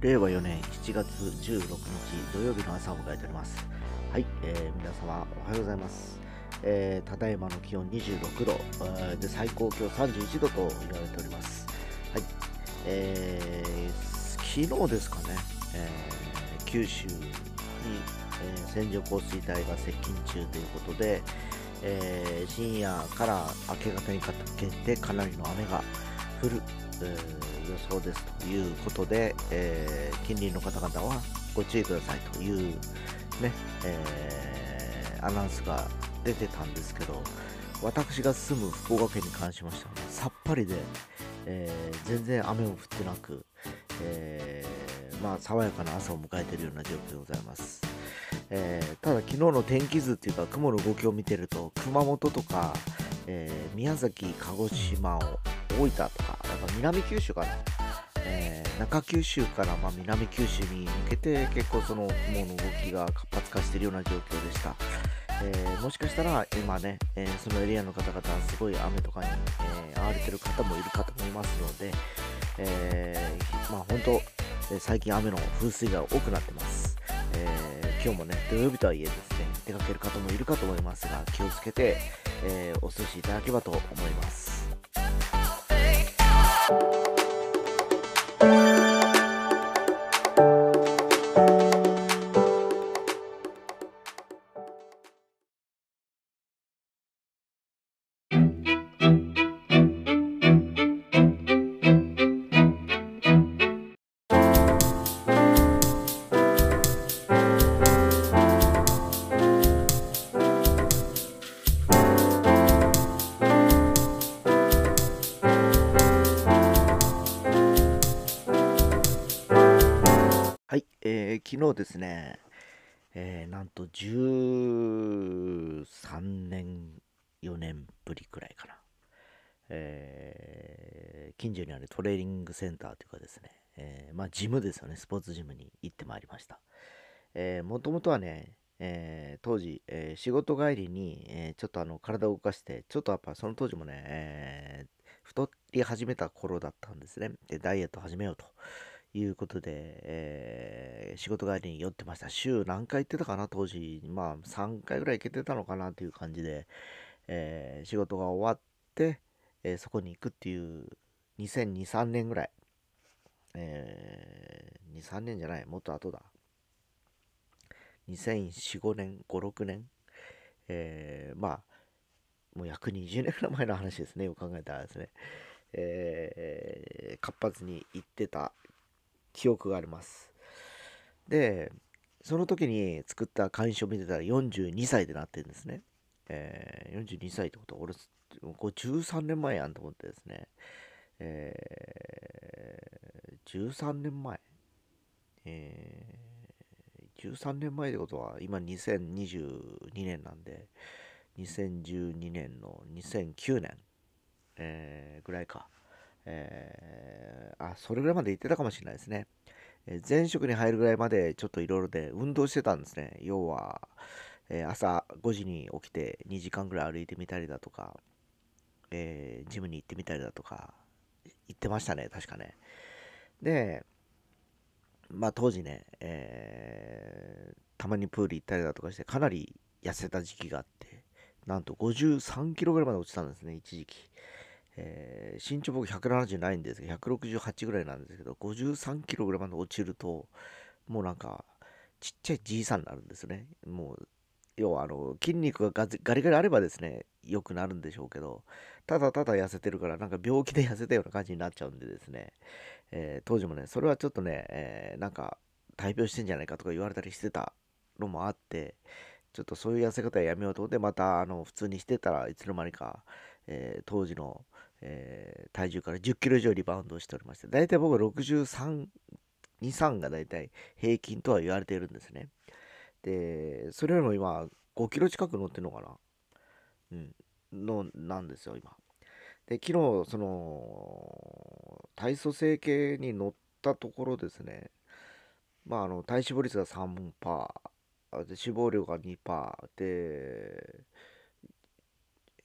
令和4年7月16日土曜日の朝を迎えております。はい、えー皆様おはようございます。えーただいまの気温26度、えーで最高気温31度と言われております。はい、えー昨日ですかね、えー九州に、えー線状降水帯が接近中ということで、えー深夜から明け方にかけてかなりの雨が降る、え予想ですということで、えー近隣の方々はご注意くださいという、ねえーアナウンスが出てたんですけど私が住む福岡県に関しましては、ね、さっぱりで、えー全然雨も降ってなく、えーまあ、爽やかな朝を迎えているような状況でございます。えーただ昨日の天気図っていうか雲の動きを見てると熊本とか、え宮崎鹿児島を大分とかやっぱ南九州かな、えー中九州からま南九州に向けて結構その雲の動きが活発化しているような状況でした、えーもしかしたら今ね、えーそのエリアの方々すごい雨とかに、えー遭われてる方もいるかと思いますので、えまあ本当、え最近雨の風水が多くなってます、え今日もね土曜日とはいえですね出かける方もいるかと思いますが気をつけて、えお過ごしいただければと思います。昨日ですね、えーなんと13年、4年ぶりくらいかな、えー近所にあるトレーニングセンターというかですね、えーまあジムですよね、スポーツジムに行ってまいりました。えー、もともとはね、えー当時、えー仕事帰りに、えちょっとあの体を動かして、ちょっとやっぱその当時もね、え太り始めた頃だったんですね。で、ダイエット始めようと。いうことで、え仕事帰りに寄ってました。週何回行ってたかな、当時。まあ、3回ぐらい行けてたのかなという感じで、えー仕事が終わって、えーそこに行くっていう、2002、3年ぐらい。えー、2、3年じゃない、もっと後だ。2004、5年、5、6年。えーまあ、もう約20年ぐらい前の話ですね、よく考えたらですね。えー活発に行ってた記憶があります。で、その時に作った会員証を見てたら42歳でなってるんですね。えー42歳ってことは、俺、これ13年前やんと思ってですね。えー13年前。えー13年前ってことは、今2022年なんで、2012年の2009年、えーぐらいか。えーあ、それぐらいまで行ってたかもしれないですね。え前職に入るぐらいまでちょっといろいろで運動してたんですね。要は、え朝5時に起きて2時間ぐらい歩いてみたりだとか、えージムに行ってみたりだとか、行ってましたね、確かね。で、まあ当時ね、えーたまにプール行ったりだとかして、かなり痩せた時期があって、なんと53キロぐらいまで落ちたんですね、一時期。えー身長僕170ないんですけど、168ぐらいなんですけど、53キロぐらいまで落ちると、もうなんか、ちっちゃいじいさんになるんですね。もう、要はあの、筋肉がガリガリあればですね、良くなるんでしょうけど、ただただ痩せてるから、なんか病気で痩せたような感じになっちゃうんでですね、えー当時もね、それはちょっとね、えーなんか、大病してんじゃないかとか言われたりしてたのもあって、ちょっとそういう痩せ方はやめようと思って、また、あの、普通にしてたらいつの間にか、えー当時の、えー体重から10キロ以上リバウンドしておりまして、大体僕は63、2、3が大体平均とは言われているんですね。で、それよりも今、5キロ近く乗ってるのかな？うん。の、なんですよ、今。で、昨日、その、体組成計に乗ったところですね、まあ、あの、体脂肪率が3%、で脂肪量が2%で、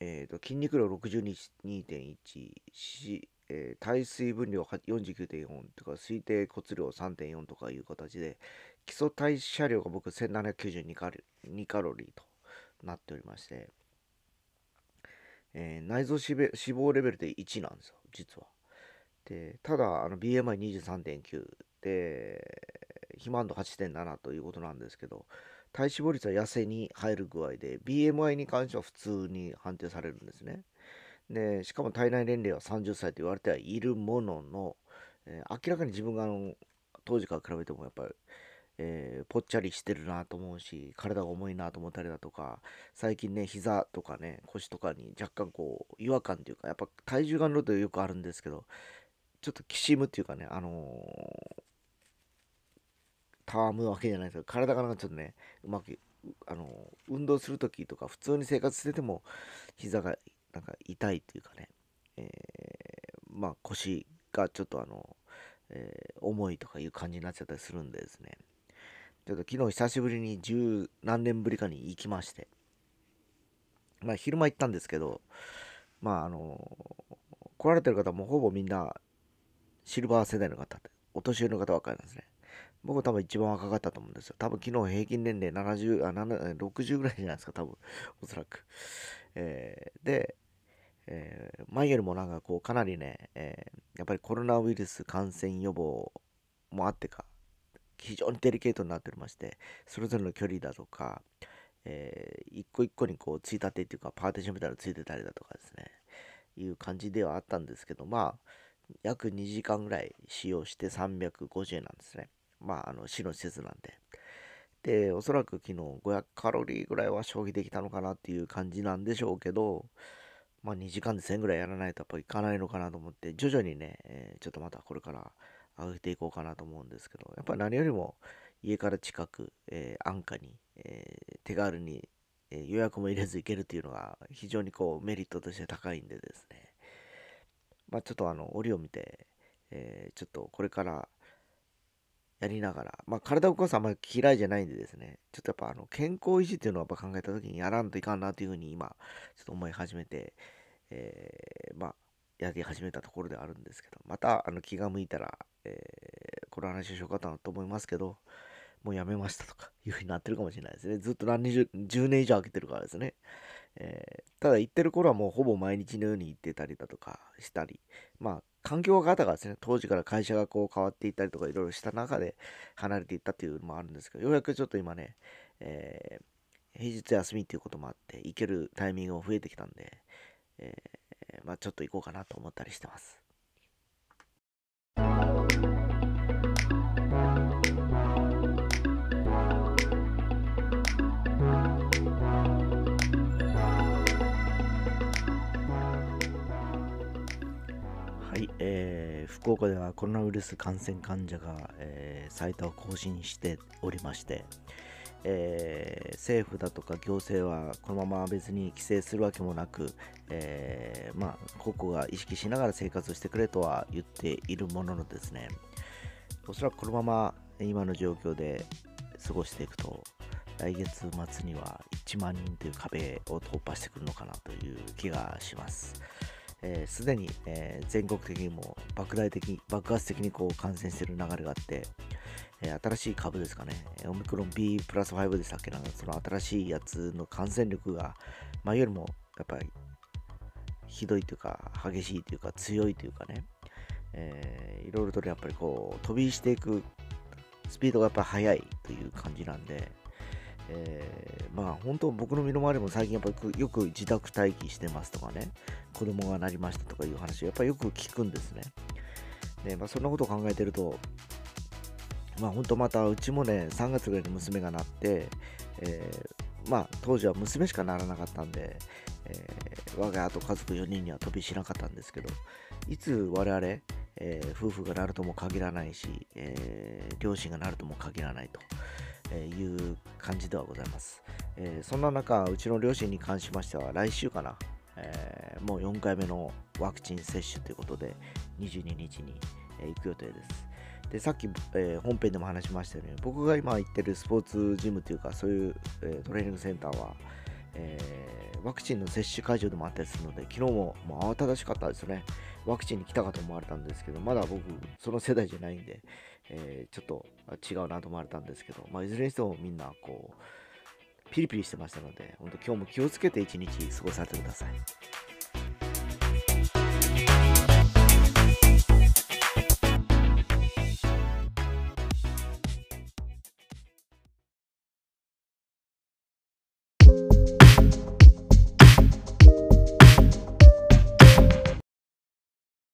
えーと、筋肉量62.1、しえー、耐水分量49.4とか推定骨量3.4とかいう形で基礎代謝量が僕1792カロ2カロリーとなっておりまして、えー、内臓脂肪レベルで1なんですよ実は。でただあの BMI23.9 で肥満度8.7ということなんですけど体脂肪率は痩せに入る具合で BMI に関しては普通に判定されるんですね。でしかも体内年齢は30歳と言われてはいるものの、えー、明らかに自分があの当時から比べてもやっぱり、えー、ぽっちゃりしてるなと思うし体が重いなと思ったりだとか最近ね膝とかね腰とかに若干こう違和感というかやっぱ体重が乗るとよくあるんですけどちょっときしむっていうかねあのー、たわむわけじゃないですけど体がなんかちょっとねうまくあの運動する時とか普通に生活してても膝がなんか痛いっていうかね、えー、まあ腰がちょっとあの、えー、重いとかいう感じになっちゃったりするんでですね、ちょっと昨日久しぶりに十何年ぶりかに行きまして、まあ昼間行ったんですけど、まああの来られてる方もほぼみんなシルバー世代の方で、お年寄りの方ばっかりなんですね。僕多分一番若かったと思うんですよ。多分昨日平均年齢70あ60ぐらいじゃないですか、多分、おそらく。えー、で、えー、前よりもなんかこうかなりね、えー、やっぱりコロナウイルス感染予防もあってか非常にデリケートになっておりましてそれぞれの距離だとか、えー、一個一個にこうついたてっていうかパーティションみたいなのついてたりだとかですねいう感じではあったんですけどまあ約2時間ぐらい使用して350円なんですねまああの市の施設なんで。でおそらく昨日500カロリーぐらいは消費できたのかなっていう感じなんでしょうけどまあ、2時間で1000ぐらいやらないとやっぱいかないのかなと思って、徐々にね、えー、ちょっとまたこれから上げていこうかなと思うんですけど、やっぱり何よりも家から近く、えー、安価に、えー、手軽に、え、予約も入れず行けるっていうのが非常にこうメリットとして高いんでですね、まあ、ちょっとあの、折を見て、えちょっとこれからやりながら、まあ、体を動かすあんまり嫌いじゃないんでですね、ちょっとやっぱあの健康維持っていうのをやっぱ考えた時にやらんといかんなというふうに今、ちょっと思い始めて、えー、まあ、やり始めたところではあるんですけど、またあの気が向いたら、えー、この話をしようかなと思いますけど、もうやめましたとかいうふうになってるかもしれないですね。ずっと何十、10年以上空けてるからですね。えー、ただ行ってる頃はもうほぼ毎日のように行ってたりだとかしたり、まあ環境が方がですね、当時から会社がこう変わっていったりとかいろいろした中で離れていったっていうのもあるんですけど、ようやくちょっと今ね、えー、平日休みっていうこともあって行けるタイミングも増えてきたんで、えー、まあ、ちょっと行こうかなと思ったりしてます。えー、福岡ではコロナウイルス感染患者が、えー、最多を更新しておりまして、えー、政府だとか行政はこのまま別に規制するわけもなく、えー、まあ、個々が意識しながら生活してくれとは言っているもののですね、おそらくこのまま今の状況で過ごしていくと、来月末には1万人という壁を突破してくるのかなという気がします。す、で、に、えー、全国的にも莫大的爆発的にこう感染している流れがあって、えー、新しい株ですかね、オミクロン B プラス5でしたっけな、その新しいやつの感染力が前よりもやっぱりひどいというか、激しいというか、強いというかね、えー、いろいろとやっぱりこう飛びしていくスピードがやっぱ速いという感じなんで、えー、まあ本当僕の身の回りも最近やっぱりよく自宅待機してますとかね、子供がなりましたとかいう話をやっぱりよく聞くんですね。で、まあそんなことを考えてると、まあ本当またうちもね、3月ぐらいに娘がなって、えー、まあ当時は娘しかならなかったんで、えー、我が家と家族4人には飛びしなかったんですけど、いつ我々、えー、夫婦がなるとも限らないし、えー、両親がなるとも限らないと。いう感じではございます、えそんな中、うちの両親に関しましては来週かな、えもう4回目のワクチン接種ということで22日に、え行く予定です。でさっき、えー、本編でも話しましたように僕が今行ってるスポーツジムというかそういう、えー、トレーニングセンターは、えー、ワクチンの接種会場でもあったりするので、昨日ももう慌ただしかったですね。ワクチンに来たかと思われたんですけど、まだ僕、その世代じゃないんで、えー、ちょっと違うなと思われたんですけど、まあ、いずれにしてもみんな、こう、ピリピリしてましたので、本当今日も気をつけて一日過ごされてください。